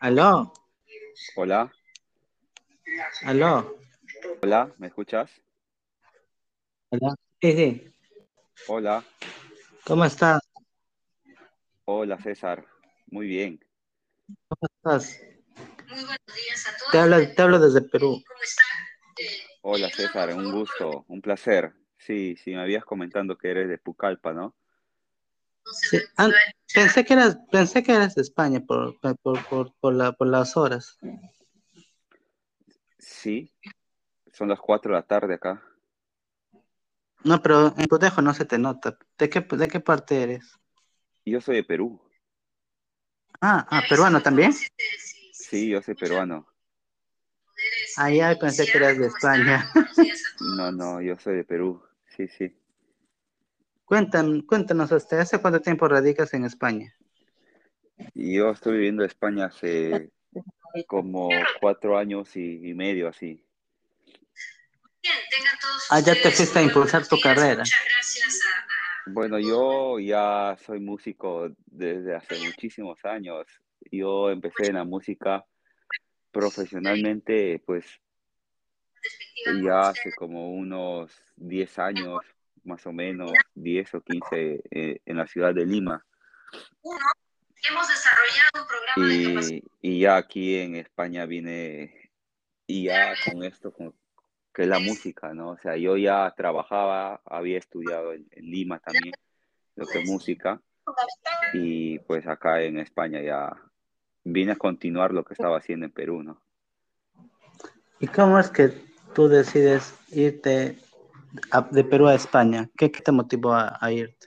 ¿Aló? Hola. ¿Aló? Hola, ¿me escuchas? Hola. Sí, sí. Hola. ¿Cómo estás? Hola, César. Muy bien. ¿Cómo estás? Muy buenos días a todos. Te hablo, te hablo desde Perú. ¿Cómo están? Hola, César. Un gusto, un placer. Sí, sí, me habías comentando que eres de Pucallpa, ¿no? Sí. pensé que eras, pensé que eras de España por, por, por, por, la, por las horas. Sí, son las 4 de la tarde acá. No, pero en tu dejo no se te nota. ¿De qué, de qué parte eres? Yo soy de Perú. Ah, ah, peruano también. Sí, yo soy peruano. Ah, ya pensé que eras de España. No, no, yo soy de Perú. Sí, sí. Cuéntanos, cuéntanos, ¿hace cuánto tiempo radicas en España? Yo estoy viviendo en España hace como cuatro años y, medio, así. Ah, ya te fuiste a impulsar tu carrera. Bueno, yo ya soy músico desde hace muchísimos años. Yo empecé en la música profesionalmente, pues ya hace como unos 10 años, más o menos, 10 o 15 eh, en la ciudad de Lima. Hemos desarrollado un programa y, y ya aquí en España vine y ya con esto, con, que es la música, ¿no? O sea, yo ya trabajaba, había estudiado en, Lima también, lo que es música, y pues acá en España ya vine a continuar lo que estaba haciendo en Perú, ¿no? ¿Y cómo es que tú decides irte de Perú a España? ¿Qué, te motivó a, irte?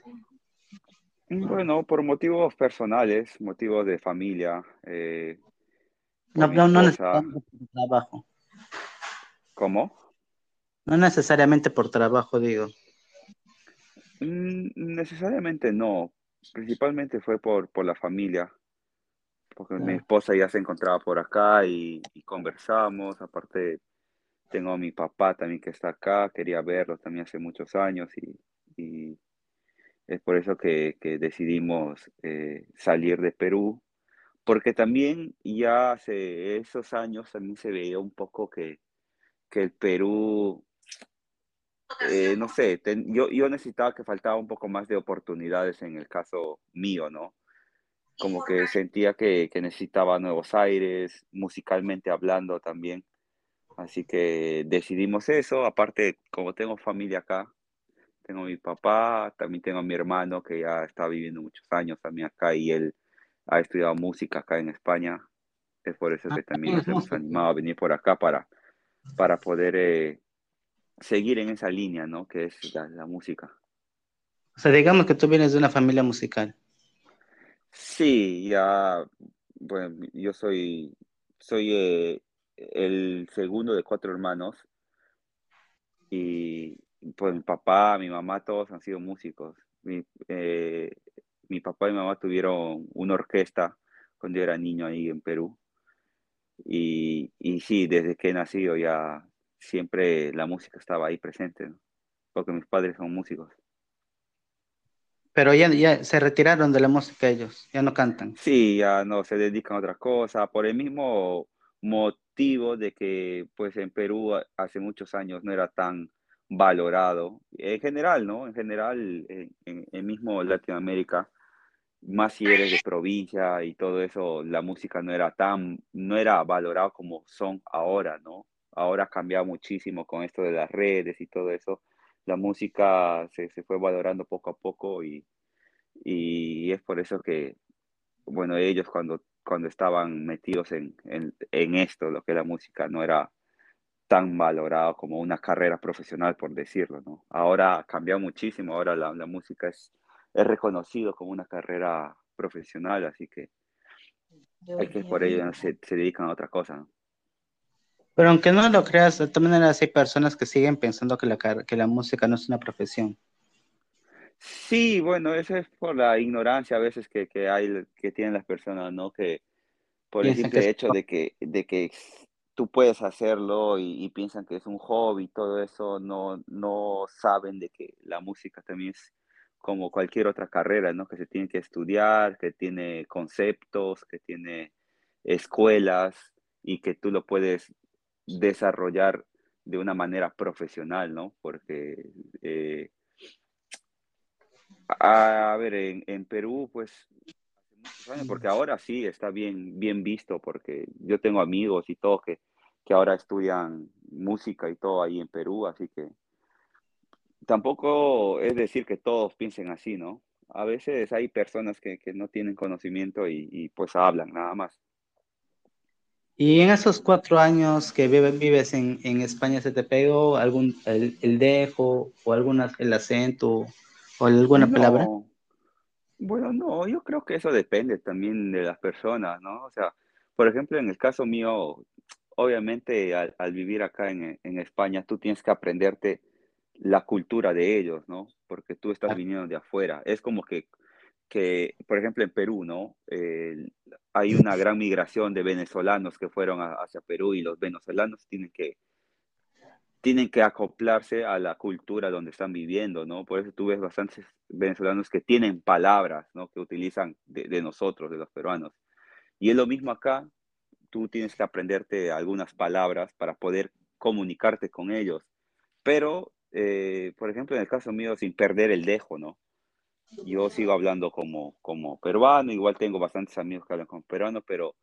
Bueno, por motivos personales, motivos de familia. Eh, no, no, no necesariamente por trabajo. ¿Cómo? No necesariamente por trabajo, digo. Mm, necesariamente no. Principalmente fue por, por la familia. Porque mi esposa ya se encontraba por acá y, y conversamos. Aparte, tengo a mi papá también que está acá, quería verlo también hace muchos años y, es por eso que, decidimos eh, salir de Perú, porque también ya hace esos años también se veía un poco que, el Perú, eh, no sé, yo, yo necesitaba que faltaba un poco más de oportunidades en el caso mío, ¿no? Como que sentía que, que necesitaba nuevos aires, musicalmente hablando también. Así que decidimos eso. Aparte, como tengo familia acá, tengo a mi papá, también tengo a mi hermano que ya está viviendo muchos años también acá y él ha estudiado música acá en España. Es por eso que también nos hemos animado a venir por acá para, para poder eh, seguir en esa línea, ¿no? Que es la, música. O sea, digamos que tú vienes de una familia musical. Sí, ya, bueno, yo soy, soy eh, el segundo de cuatro hermanos y pues mi papá, mi mamá, todos han sido músicos. Mi, eh, mi papá y mi mamá tuvieron una orquesta cuando yo era niño ahí en Perú. Y, y sí, desde que he nacido ya siempre la música estaba ahí presente, porque mis padres son músicos. Pero ya, ya se retiraron de la música ellos, ya no cantan. Sí, ya no, se dedican a otras cosas, por el mismo motivo de que pues en Perú hace muchos años no era tan valorado, en general, ¿no? En general, en, en, mismo Latinoamérica, más si eres de provincia y todo eso, la música no era tan, no era valorado como son ahora, ¿no? Ahora ha cambiado muchísimo con esto de las redes y todo eso. La música se, se fue valorando poco a poco y, y es por eso que, bueno, ellos cuando cuando estaban metidos en, en, esto, lo que la música, no era tan valorado como una carrera profesional, por decirlo, ¿no? Ahora ha cambiado muchísimo, ahora la, la música es, es reconocido como una carrera profesional, así que hay que por ello se, se dedican a otra cosa, ¿no? Pero aunque no lo creas, de todas maneras hay personas que siguen pensando que la, que la música no es una profesión. Sí, bueno, eso es por la ignorancia a veces que, que hay, que tienen las personas, ¿no? Que por el simple hecho de que, de que tú puedes hacerlo y, piensan que es un hobby, todo eso, no, no saben de que la música también es como cualquier otra carrera, ¿no? Que se tiene que estudiar, que tiene conceptos, que tiene escuelas y que tú lo puedes desarrollar de una manera profesional, ¿no? Porque, eh, a, ver, en, en, Perú, pues, muchos años, porque ahora sí está bien, bien visto, porque yo tengo amigos y todo que, que ahora estudian música y todo ahí en Perú, así que tampoco es decir que todos piensen así, ¿no? A veces hay personas que, que no tienen conocimiento y, y pues hablan nada más. Y en esos cuatro años que vives en, en España, ¿se te pegó algún, el, el dejo o alguna, el acento o alguna No, palabra? bueno, no, yo creo que eso depende también de las personas, ¿no? O sea, por ejemplo, en el caso mío, obviamente al, al vivir acá en, en España, tú tienes que aprenderte la cultura de ellos, ¿no? Porque tú estás Ah, viniendo de afuera. Es como que, que por ejemplo, en Perú, ¿no? Eh, hay una gran migración de venezolanos que fueron a- hacia Perú y los venezolanos tienen que, tienen que acoplarse a la cultura donde están viviendo, ¿no? Por eso tú ves bastantes venezolanos que tienen palabras, ¿no? Que utilizan de, de nosotros, de los peruanos. Y es lo mismo acá, tú tienes que aprenderte algunas palabras para poder comunicarte con ellos. Pero, eh, por ejemplo, en el caso mío, sin perder el dejo, ¿no? Yo sigo hablando como, como peruano, igual tengo bastantes amigos que hablan como peruano, pero,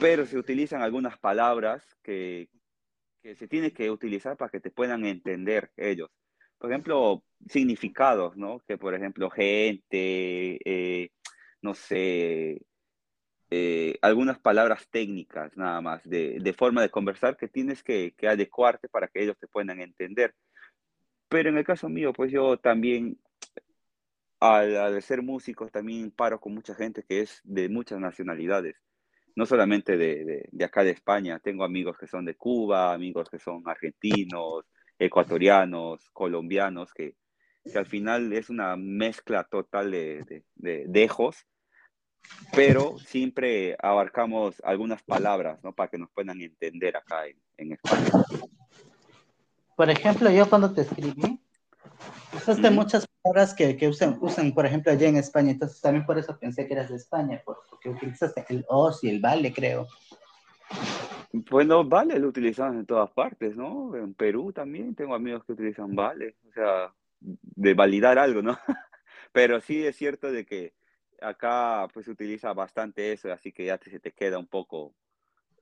pero se utilizan algunas palabras que, que se tiene que utilizar para que te puedan entender ellos. Por ejemplo, significados, ¿no? Que por ejemplo, gente, eh, no sé, eh, algunas palabras técnicas nada más, de, de forma de conversar que tienes que, que adecuarte para que ellos te puedan entender. Pero en el caso mío, pues yo también, al, al ser músico, también paro con mucha gente que es de muchas nacionalidades no solamente de, de, de, acá de España, tengo amigos que son de Cuba, amigos que son argentinos, ecuatorianos, colombianos, que, que al final es una mezcla total de, de, de dejos, pero siempre abarcamos algunas palabras, ¿no? Para que nos puedan entender acá en, en España. Por ejemplo, yo cuando te escribí, usaste muchas palabras que, que usan, usan, por ejemplo, allá en España, entonces también por eso pensé que eras de España, porque utilizaste el os y el vale, creo. Bueno, vale lo utilizamos en todas partes, ¿no? En Perú también tengo amigos que utilizan vale, o sea, de validar algo, ¿no? Pero sí es cierto de que acá pues se utiliza bastante eso, así que ya te, se te queda un poco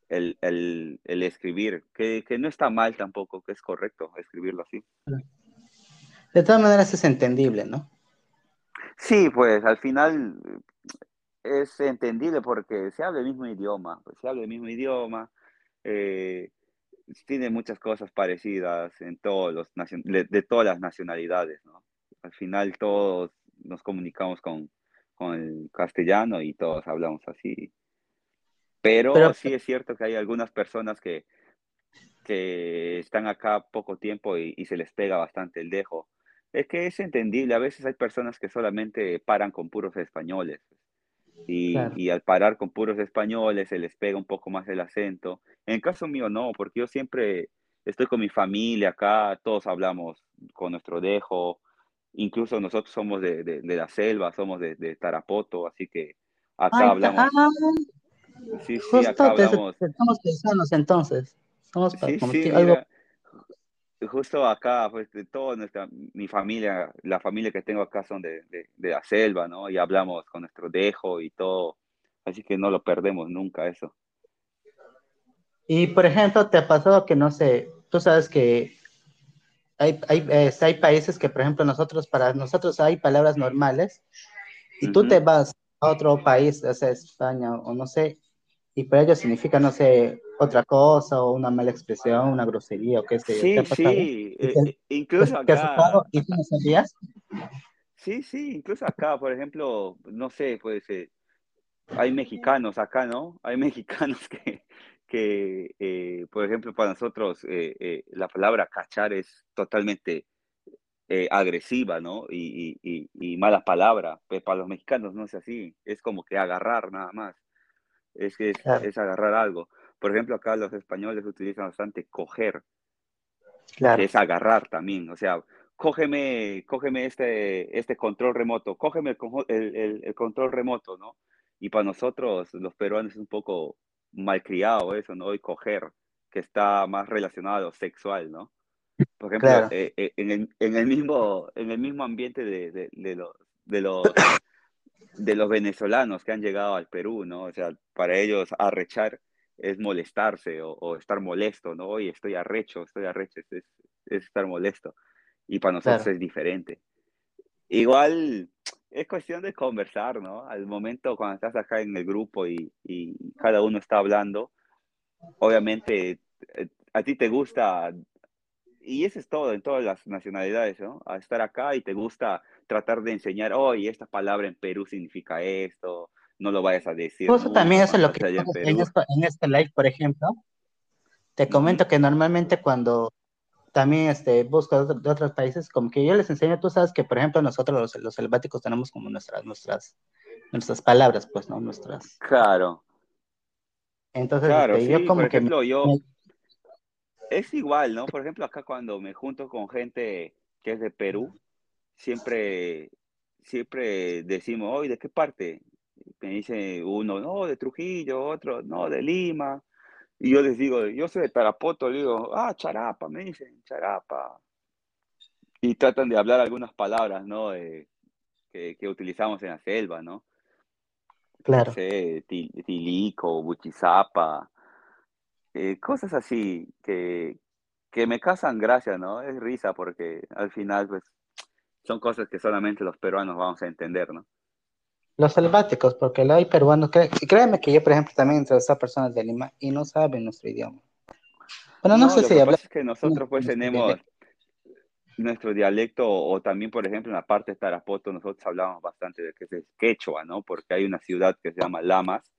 el, el, el escribir, que, que, no está mal tampoco, que es correcto escribirlo así. De todas maneras es entendible, ¿no? Sí, pues al final es entendible porque se habla el mismo idioma, pues, se habla el mismo idioma, eh, tiene muchas cosas parecidas en todos los de, de, todas las nacionalidades, ¿no? Al final todos nos comunicamos con, con el castellano y todos hablamos así. Pero, Pero, sí es cierto que hay algunas personas que, que están acá poco tiempo y, y, se les pega bastante el dejo. Es que es entendible, a veces hay personas que solamente paran con puros españoles. Y, claro. y, al parar con puros españoles se les pega un poco más el acento. En el caso mío no, porque yo siempre estoy con mi familia acá, todos hablamos con nuestro dejo, incluso nosotros somos de, de, de la selva, somos de, de, Tarapoto, así que acá Ay, hablamos. Ah, sí, sí, justo acá hablamos. Somos paisanos entonces. Somos sí, sí, mira, algo... justo acá, pues de toda nuestra, mi familia, la familia que tengo acá son de, de, de, la selva, ¿no? Y hablamos con nuestro dejo y todo, así que no lo perdemos nunca eso. Y por ejemplo, te ha pasado que, no sé, tú sabes que hay, hay, eh, hay países que, por ejemplo, nosotros, para nosotros hay palabras normales, y uh -huh. tú te vas a otro país, o sea, España o no sé, y para ellos significa, no sé, otra cosa, o una mala expresión, una grosería, o qué sé Sí, yo. sí, eh, eh, incluso ¿Te has acá. pasado y tú no sabías? Sí, sí, incluso acá, por ejemplo, no sé, pues eh, hay mexicanos acá, ¿no? Hay mexicanos que, que eh, por ejemplo, para nosotros la palabra cachar es totalmente agresiva, ¿no? Y, y, y, mala palabra, pero para los mexicanos no es así, es como que agarrar nada más, es que es, Claro. es agarrar algo. Por ejemplo, acá los españoles utilizan bastante coger, Claro. que es agarrar también, o sea, cógeme, cógeme este, este control remoto, cógeme el, el, control remoto, ¿no? Y para nosotros, los peruanos, es un poco malcriado eso, ¿no? Y coger, que está más relacionado sexual, ¿no? Por ejemplo, eh, eh, en, el, en, el, mismo, en el mismo ambiente de, de, de los, de, los, de los venezolanos que han llegado al Perú, ¿no? O sea, para ellos arrechar es molestarse o, estar molesto, ¿no? Oye, estoy arrecho, estoy arrecho, es, es estar molesto. Y para nosotros es diferente. Igual es cuestión de conversar, ¿no? Al momento cuando estás acá en el grupo y, y cada uno está hablando, obviamente eh, a ti te gusta, y eso es todo en todas las nacionalidades, ¿no? A estar acá y te gusta tratar de enseñar, oye, esta palabra en Perú significa esto, no lo vayas a decir. Eso también es lo que en, en, este live, por ejemplo. Te comento que normalmente cuando también este, busco de, otros países, como que yo les enseño, tú sabes que, por ejemplo, nosotros los, los selváticos tenemos como nuestras, nuestras, nuestras palabras, pues, ¿no? Nuestras. Claro. Entonces, este, yo como por ejemplo, yo... Es igual, ¿no? Por ejemplo, acá cuando me junto con gente que es de Perú, siempre, siempre decimos, hoy, ¿de qué parte? Me dice uno, no, de Trujillo, otro, no, de Lima. Y yo les digo, yo soy de Tarapoto, le digo, ah, charapa, me dicen, charapa. Y tratan de hablar algunas palabras, ¿no? que, que, utilizamos en la selva, ¿no? Claro. No sé, tilico, buchizapa, eh, cosas así que, que me causan gracia, ¿no? Es risa porque al final, pues, son cosas que solamente los peruanos vamos a entender, ¿no? Los selváticos, porque hay peruanos, y créeme que yo, por ejemplo, también entrevisté personas de Lima y no saben nuestro idioma. Bueno, no, sé si hablas. es que nosotros, pues, tenemos nuestro dialecto, o también, por ejemplo, en la parte de Tarapoto, nosotros hablamos bastante de que es quechua, ¿no? Porque hay una ciudad que se llama Lamas,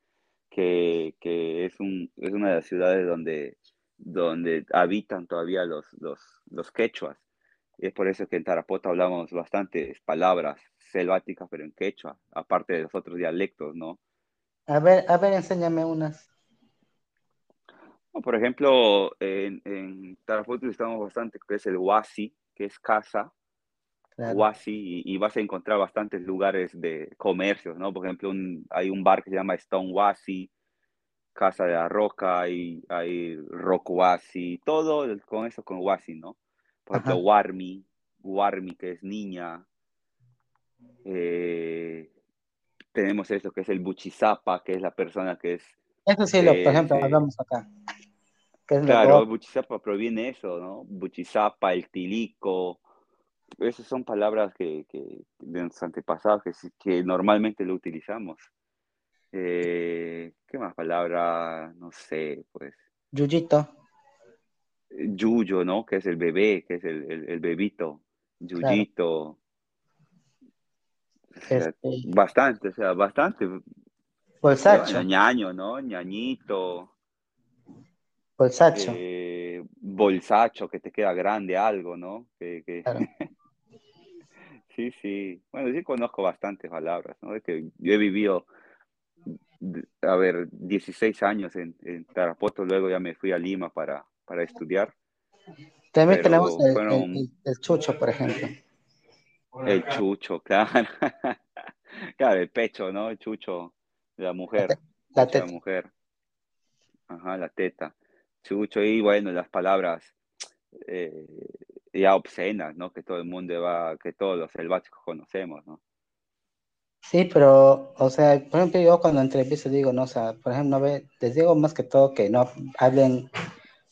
que, que es, un, es una de las ciudades donde, donde habitan todavía los, los, los quechuas. Y es por eso que en Tarapoto hablamos bastantes palabras selváticas, pero en quechua, aparte de los otros dialectos, ¿no? A ver, a ver, enséñame unas. Por ejemplo, en, en Tarapoto estamos bastante, que es el Huasi, que es casa, Huasi, y, vas a encontrar bastantes lugares de comercios, ¿no? Por ejemplo, hay un bar que se llama Stone Huasi, Casa de la Roca, hay, hay Rock Huasi, todo con eso con Huasi, ¿no? Por ejemplo, Warmi, Warmi, que es niña, eh, tenemos esto que es el buchizapa, que es la persona que es... Eso sí, lo, por ejemplo, hablamos acá. claro, el buchizapa proviene eso, ¿no? Buchizapa, el tilico, esas son palabras que, que de nuestros antepasados que, que normalmente lo utilizamos. Eh, ¿Qué más palabra? No sé, pues. Yuyito. Yuyo, ¿no? Que es el bebé, que es el, el, el bebito. Yuyito. Este, bastante, o sea, bastante. Bolsacho. Ñaño, ¿no? Ñañito. Bolsacho. Eh, bolsacho, que te queda grande algo, ¿no? Que, sí, sí. Bueno, sí conozco bastantes palabras, ¿no? que yo he vivido, a ver, 16 años en, en Tarapoto, luego ya me fui a Lima para, para estudiar. También tenemos el chucho, por ejemplo. El chucho, claro. claro, el pecho, ¿no? El chucho de la mujer. La teta. La mujer. Ajá, la teta. Chucho y bueno, las palabras eh, ya obscenas, ¿no? Que todo el mundo va, que todos los selváticos conocemos, ¿no? Sí, pero, o sea, por ejemplo, yo cuando entrevisto digo, no, o sea, por ejemplo, les digo más que todo que no hablen,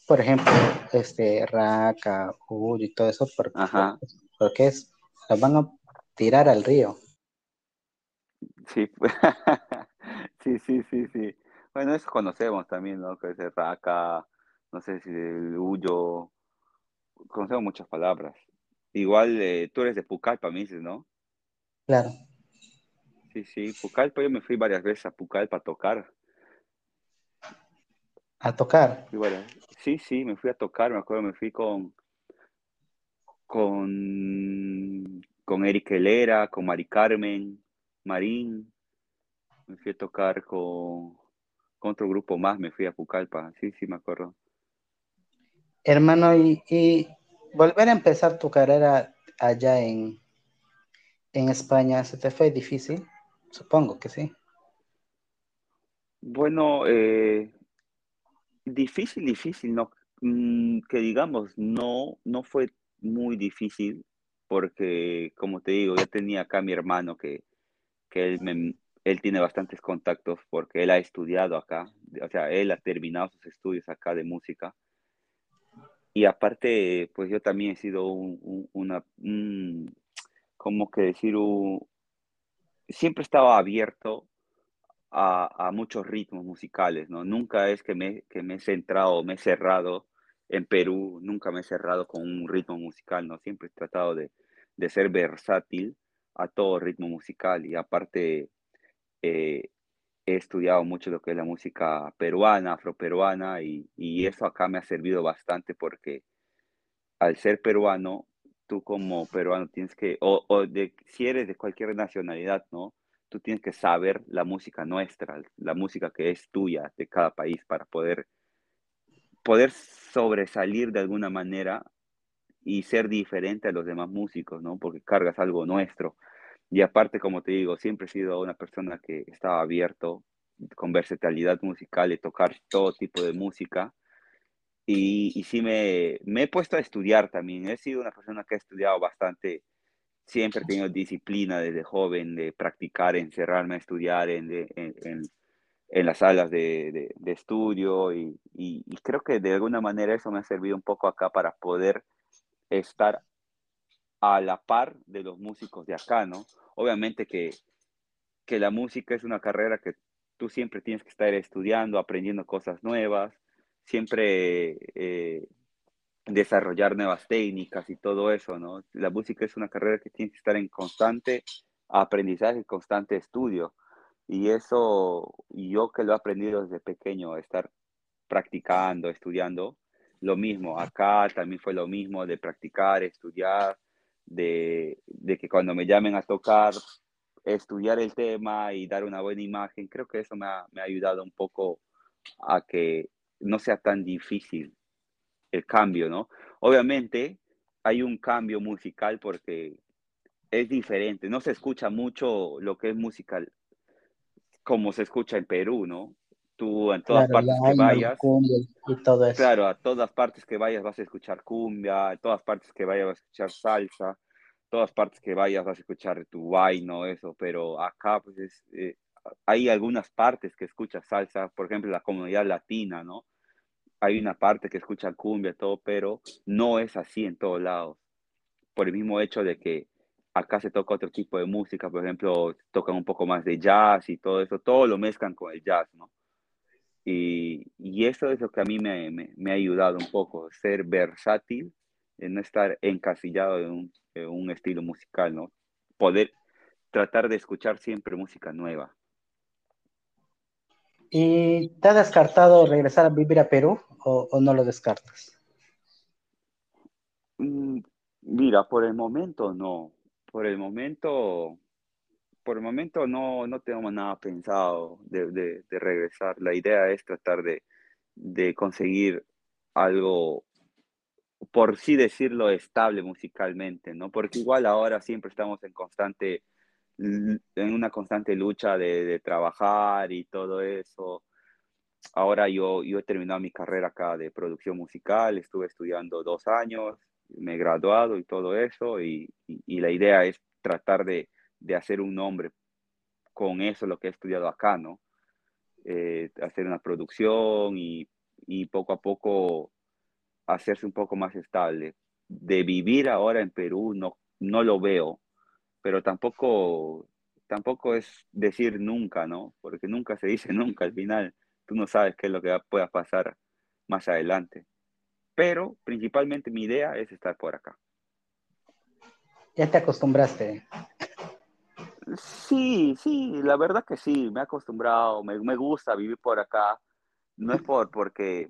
por ejemplo, este, raca, y todo eso, porque, porque es las van a tirar al río. Sí, sí, sí, sí, sí. Bueno, eso conocemos también, ¿no? Que es raca, no sé si el huyo, conocemos muchas palabras. Igual eh, tú eres de Pucallpa, me dices, ¿no? Claro. Sí, sí, Pucallpa, yo me fui varias veces a Pucallpa a tocar. ¿A tocar? Sí, sí, me fui a tocar, me acuerdo, me fui con, con, con Eric Helera, con Mari Carmen, Marín. Me fui a tocar con, con otro grupo más, me fui a Pucallpa, sí, sí, me acuerdo. Hermano, y, volver a empezar tu carrera allá en, en España, ¿se te fue difícil? Supongo que sí. Bueno, eh, difícil, difícil, no, mm, que digamos, no, no fue muy difícil porque, como te digo, yo tenía acá a mi hermano que, que él, él tiene bastantes contactos porque él ha estudiado acá, o sea, él ha terminado sus estudios acá de música. Y aparte, pues yo también he sido un, una, como que decir, un, siempre estaba abierto a, muchos ritmos musicales, ¿no? Nunca es que me, que me he centrado, me he cerrado en Perú, nunca me he cerrado con un ritmo musical, ¿no? Siempre he tratado de, de ser versátil a todo ritmo musical y aparte eh, he estudiado mucho lo que es la música peruana, afroperuana y, y eso acá me ha servido bastante porque al ser peruano, tú como peruano tienes que, o, o de, si eres de cualquier nacionalidad, ¿no? tú tienes que saber la música nuestra, la música que es tuya de cada país para poder, poder sobresalir de alguna manera y ser diferente a los demás músicos, ¿no? Porque cargas algo nuestro. Y aparte, como te digo, siempre he sido una persona que estaba abierto con versatilidad musical y tocar todo tipo de música. Y, y sí me, me he puesto a estudiar también. He sido una persona que ha estudiado bastante siempre he tenido disciplina desde joven de practicar, encerrarme a estudiar en, en, en, las salas de, de, estudio y, y, creo que de alguna manera eso me ha servido un poco acá para poder estar a la par de los músicos de acá, ¿no? Obviamente que, que la música es una carrera que tú siempre tienes que estar estudiando, aprendiendo cosas nuevas, siempre eh, desarrollar nuevas técnicas y todo eso, ¿no? La música es una carrera que tiene que estar en constante aprendizaje, constante estudio. Y eso, yo que lo he aprendido desde pequeño, estar practicando, estudiando, lo mismo, acá también fue lo mismo de practicar, estudiar, de, que cuando me llamen a tocar, estudiar el tema y dar una buena imagen, creo que eso me ha, me ha ayudado un poco a que no sea tan difícil el cambio, ¿no? Obviamente hay un cambio musical porque es diferente, no se escucha mucho lo que es musical como se escucha en Perú, ¿no? Tú en todas partes que vayas, y todo eso. claro, a todas partes que vayas vas a escuchar cumbia, en todas partes que vayas vas a escuchar salsa, todas partes que vayas vas a escuchar tu no eso, pero acá pues eh, hay algunas partes que escuchas salsa, por ejemplo la comunidad latina, ¿no? hay una parte que escucha cumbia, todo, pero no es así en todos lados. Por el mismo hecho de que acá se toca otro tipo de música, por ejemplo, tocan un poco más de jazz y todo eso, todo lo mezclan con el jazz, ¿no? Y, y eso es lo que a mí me, me, ha ayudado un poco, ser versátil, en no estar encasillado en un, en un estilo musical, ¿no? Poder tratar de escuchar siempre música nueva. ¿Y te ha descartado regresar a vivir a Perú o, no lo descartas? Mm, mira, por el momento no. Por el momento, por el momento no, no tengo nada pensado de, regresar. La idea es tratar de, conseguir algo, por sí decirlo, estable musicalmente, ¿no? Porque igual ahora siempre estamos en constante en una constante lucha de, trabajar y todo eso. Ahora yo, yo he terminado mi carrera acá de producción musical, estuve estudiando dos años, me he graduado y todo eso, y, la idea es tratar de, de, hacer un nombre con eso, lo que he estudiado acá, ¿no? Eh, hacer una producción y, y poco a poco hacerse un poco más estable. De vivir ahora en Perú no, no lo veo, pero tampoco, tampoco es decir nunca, ¿no? Porque nunca se dice nunca al final. Tú no sabes qué es lo que pueda pasar más adelante. Pero principalmente mi idea es estar por acá. ¿Ya te acostumbraste? Sí, sí, la verdad que sí, me he acostumbrado, me, me gusta vivir por acá. No es por, porque,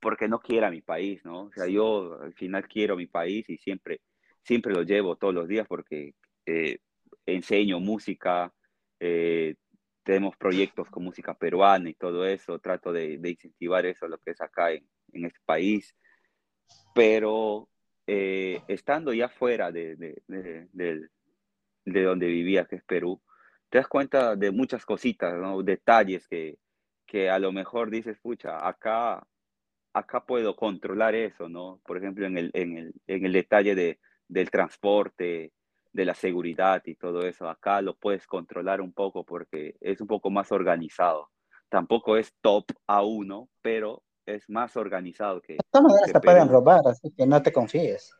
porque no quiera mi país, ¿no? O sea, yo al final quiero mi país y siempre siempre lo llevo todos los días porque eh, enseño música, eh, tenemos proyectos con música peruana y todo eso, trato de, incentivar eso, lo que es acá en, este país, pero eh, estando ya fuera de, de, de, de, donde vivía, que es Perú, te das cuenta de muchas cositas, ¿no? detalles que, que a lo mejor dices, pucha, acá, acá puedo controlar eso, ¿no? Por ejemplo, en el, en el, en el detalle de, del transporte, de la seguridad y todo eso, acá lo puedes controlar un poco porque es un poco más organizado. Tampoco es top a uno, pero es más organizado que. De todas maneras te pueden robar, así que no te confíes.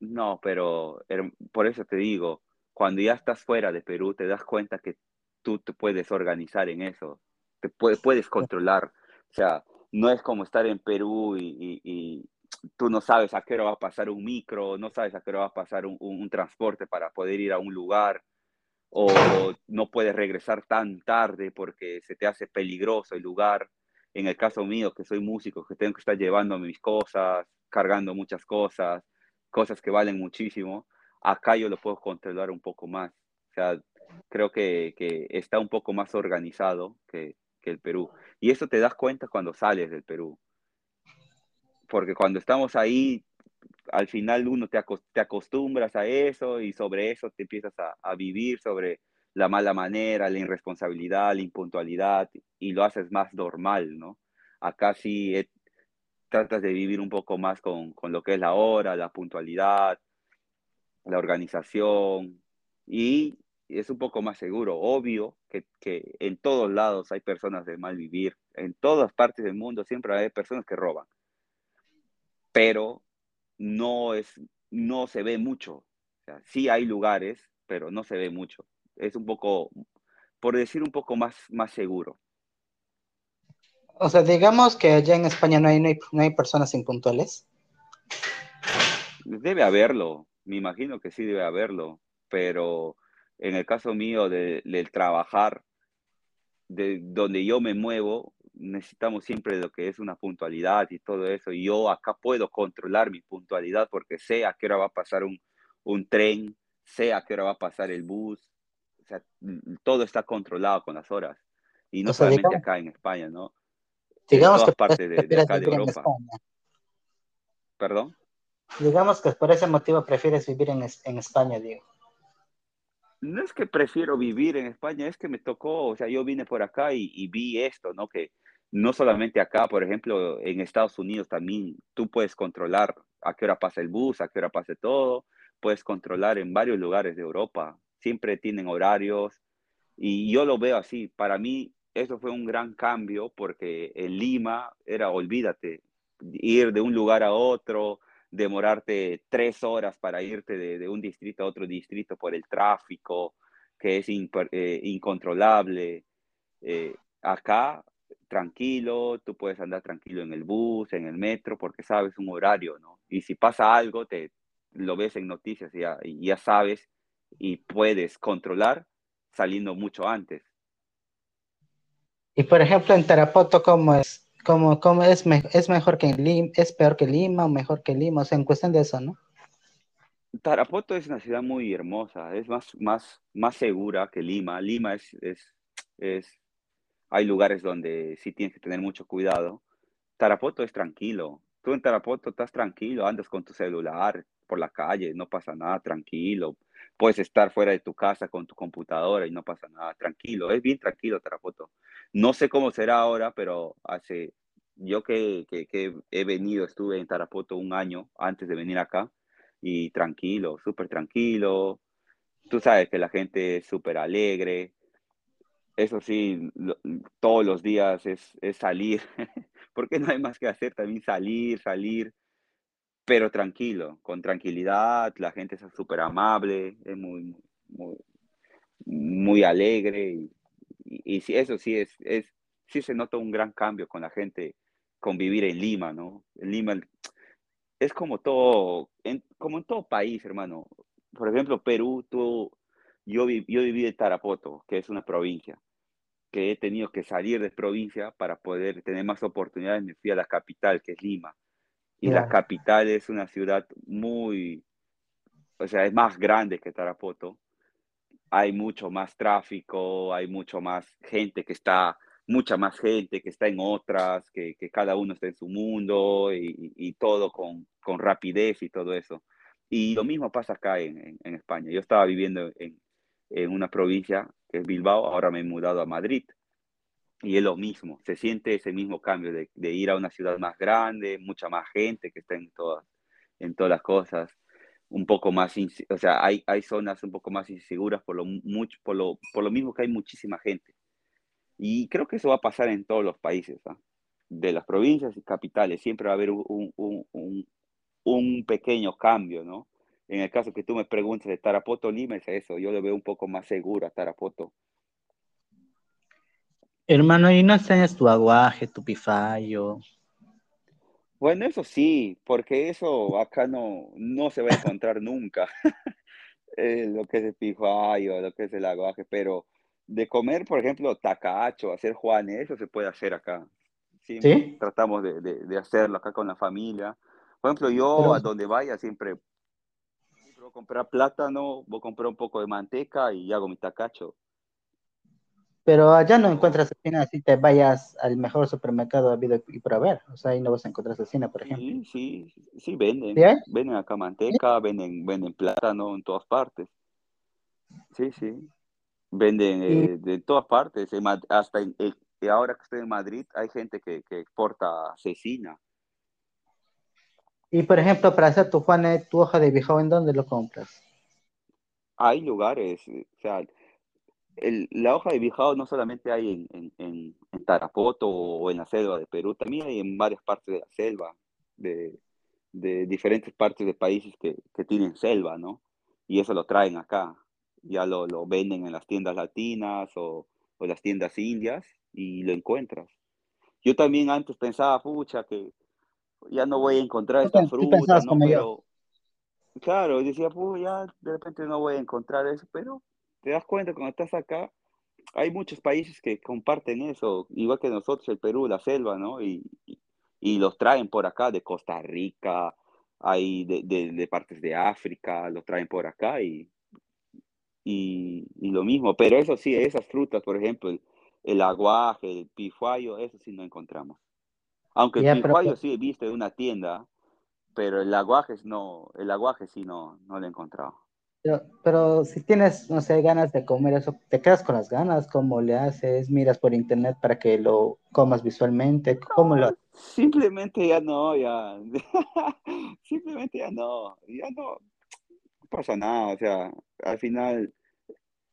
No, pero por eso te digo, cuando ya estás fuera de Perú, te das cuenta que tú te puedes organizar en eso, te puedes controlar. O sea, no es como estar en Perú y, tú no sabes a qué hora va a pasar un micro, no sabes a qué hora va a pasar un, transporte para poder ir a un lugar, o no puedes regresar tan tarde porque se te hace peligroso el lugar. En el caso mío, que soy músico, que tengo que estar llevando mis cosas, cargando muchas cosas, cosas que valen muchísimo, acá yo lo puedo controlar un poco más. O sea, creo que, que está un poco más organizado que, que el Perú. Y eso te das cuenta cuando sales del Perú. Porque cuando estamos ahí, al final uno te, te acostumbras a eso y sobre eso te empiezas a, a, vivir, sobre la mala manera, la irresponsabilidad, la impuntualidad, y lo haces más normal, ¿no? Acá sí tratas de vivir un poco más con, con lo que es la hora, la puntualidad, la organización, y es un poco más seguro. Obvio que, que, en todos lados hay personas de mal vivir, en todas partes del mundo siempre hay personas que roban, pero no, es, no se ve mucho. O sea, sí hay lugares, pero no se ve mucho. Es un poco, por decir un poco más, más seguro. O sea, digamos que allá en España no hay, no hay, no hay personas impuntuales. Debe haberlo, me imagino que sí debe haberlo, pero en el caso mío de, del trabajar, de donde yo me muevo, necesitamos siempre lo que es una puntualidad y todo eso. Y yo acá puedo controlar mi puntualidad porque sé a qué hora va a pasar un, un tren, sé a qué hora va a pasar el bus. O sea, todo está controlado con las horas. Y no solamente acá en España, ¿no? Digamos en todas partes de, de, acá de Europa. ¿Perdón? Digamos que por ese motivo prefieres vivir en, en España, digo no es que prefiero vivir en España, es que me tocó, o sea, yo vine por acá y, vi esto, ¿no? Que no solamente acá, por ejemplo, en Estados Unidos también tú puedes controlar a qué hora pasa el bus, a qué hora pasa todo, puedes controlar en varios lugares de Europa, siempre tienen horarios y yo lo veo así, para mí eso fue un gran cambio porque en Lima era, olvídate, ir de un lugar a otro, demorarte tres horas para irte de, un distrito a otro distrito por el tráfico, que es eh, incontrolable. Eh, acá, tranquilo, tú puedes andar tranquilo en el bus, en el metro, porque sabes un horario, ¿no? Y si pasa algo, te lo ves en noticias y ya, ya sabes y puedes controlar saliendo mucho antes. Y por ejemplo, en Tarapoto, ¿cómo es? Como, como es, es mejor que Lima, es peor que Lima o mejor que Lima, o sea, en cuestión de eso, ¿no? Tarapoto es una ciudad muy hermosa, es más, más, más segura que Lima. Lima es, es, es, hay lugares donde sí tienes que tener mucho cuidado. Tarapoto es tranquilo. Tú en Tarapoto estás tranquilo, andas con tu celular por la calle, no pasa nada, tranquilo. Puedes estar fuera de tu casa con tu computadora y no pasa nada, tranquilo. Es bien tranquilo Tarapoto. No sé cómo será ahora, pero hace, yo que, que, he venido, estuve en Tarapoto un año antes de venir acá y tranquilo, súper tranquilo. Tú sabes que la gente es súper alegre. Eso sí, todos los días es, es salir, porque no hay más que hacer, también salir, salir, pero tranquilo, con tranquilidad, la gente es súper amable, es muy, muy, muy alegre y y, y eso sí es, es, sí se nota un gran cambio con la gente convivir en Lima, ¿no? En Lima es como todo, en, como en todo país, hermano. Por ejemplo, Perú, tú, yo, yo viví en Tarapoto, que es una provincia, que he tenido que salir de provincia para poder tener más oportunidades. Me fui a la capital, que es Lima. Y la capital es una ciudad muy, o sea, es más grande que Tarapoto hay mucho más tráfico, hay mucho más gente que está mucha más gente que está en otras, que, que cada uno está en su mundo y, y todo con, con, rapidez y todo eso. Y lo mismo pasa acá en, en, en España. Yo estaba viviendo en, en, una provincia que es Bilbao, ahora me he mudado a Madrid. Y es lo mismo, se siente ese mismo cambio de, de ir a una ciudad más grande, mucha más gente que está en todas, en todas las cosas un poco más, o sea, hay, hay zonas un poco más inseguras por lo, mucho, por, lo, por lo mismo que hay muchísima gente. Y creo que eso va a pasar en todos los países, ¿ah? de las provincias y capitales. Siempre va a haber un, un, un, un, pequeño cambio, ¿no? En el caso que tú me preguntas de Tarapoto, Lima, es eso. Yo lo veo un poco más seguro a Tarapoto. Hermano, ¿y no enseñas tu aguaje, tu pifayo? Bueno, eso sí, porque eso acá no, no se va a encontrar nunca. eh, lo que es el pifayo, lo que es el aguaje, pero de comer, por ejemplo, tacacho, hacer juanes, eso se puede hacer acá. Siempre ¿Sí? tratamos de, de, de, hacerlo acá con la familia. Por ejemplo, yo Pero, a donde vaya siempre, siempre voy a comprar plátano, voy a comprar un poco de manteca y hago mi tacacho. Pero allá no encuentras cecina si te vayas al mejor supermercado habido y por haber. O sea, ahí no vas a encontrar cecina, por ejemplo. sí, sí, sí ¿Sí venden. hay? Venden acá ¿Sí? manteca, venden, venden plátano en todas partes. Sí, sí. Venden eh, de todas partes. Hasta en, ahora que estoy en Madrid, hay gente que, que exporta cecina. y por ejemplo, para hacer tu juane, tu hoja de bijao, ¿en dónde lo compras? Hay lugares, o sea, el- la hoja de bijao no solamente hay en, en, en- Tarapoto o en la selva de Perú, también hay en varias partes de la selva, de, de diferentes partes de países que, que tienen selva, ¿no? Y eso lo traen acá. Ya lo, lo venden en las tiendas latinas o, o las tiendas indias y lo encuentras. Yo también antes pensaba, pucha, que ya no voy a encontrar esta fruta, ¿no? Pero claro, decía, pues ya de repente no voy a encontrar eso, pero te das cuenta cuando estás acá hay muchos países que comparten eso, igual que nosotros, el Perú, la selva, ¿no? Y, y, y los traen por acá, de Costa Rica, hay de, de, de, partes de África, los traen por acá y, y, y, lo mismo. Pero eso sí, esas frutas, por ejemplo, el, el aguaje, el pifuayo, eso sí no encontramos. Aunque el Ya, pero, pifuayo sí he visto en una tienda, pero el aguaje no, el aguaje sí no, no lo he encontrado. Pero, pero si tienes, no sé, ganas de comer eso, te quedas con las ganas, ¿cómo le haces? ¿Miras por internet para que lo comas visualmente? ¿Cómo lo No, simplemente ya no, ya. simplemente ya no, ya no, no pasa nada, o sea, al final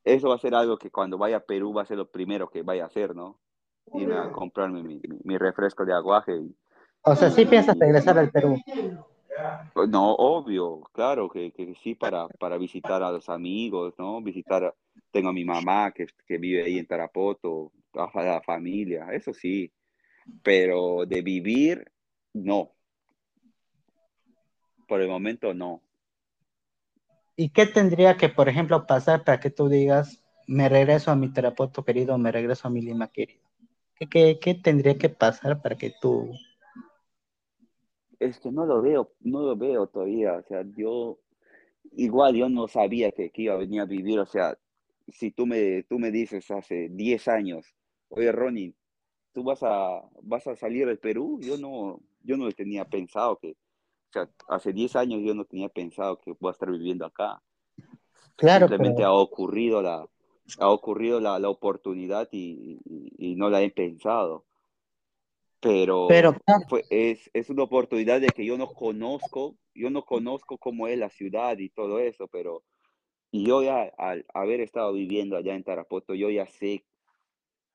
eso va a ser algo que cuando vaya a Perú va a ser lo primero que vaya a hacer, ¿no? Irme a comprarme mi, mi, mi refresco de aguaje. Y, O sea, sí piensas y, regresar al Perú. No, obvio, claro que, que sí para, para visitar a los amigos, ¿no? Visitar, tengo a mi mamá que, que vive ahí en Tarapoto, a la familia, eso sí, pero de vivir, no, por el momento no. ¿Y qué tendría que, por ejemplo, pasar para que tú digas, me regreso a mi Tarapoto querido, me regreso a mi Lima querido? ¿Qué, qué, qué tendría que pasar para que tú... Es que no lo veo, no lo veo todavía, o sea, yo, igual yo no sabía que, que iba a venir a vivir, o sea, si tú me, tú me dices hace 10 años, oye Ronnie, tú vas a, vas a salir del Perú, yo no, yo no tenía pensado que, o sea, hace 10 años yo no tenía pensado que voy a estar viviendo acá. Claro, Simplemente pero, ha ocurrido la, ha ocurrido la, la oportunidad y, y, y, no la he pensado. Pero Pero claro, fue, es, es una oportunidad de que yo no conozco, yo no conozco cómo es la ciudad y todo eso, pero y yo ya al haber estado viviendo allá en Tarapoto, yo ya sé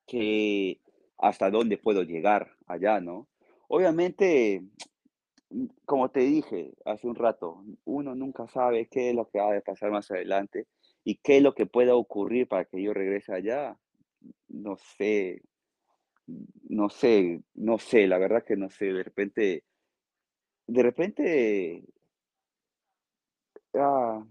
que hasta dónde puedo llegar allá, ¿no? Obviamente, como te dije hace un rato, uno nunca sabe qué es lo que va a pasar más adelante y qué es lo que pueda ocurrir para que yo regrese allá. No sé, no sé, no sé, la verdad que no sé, de repente, de repente, ah,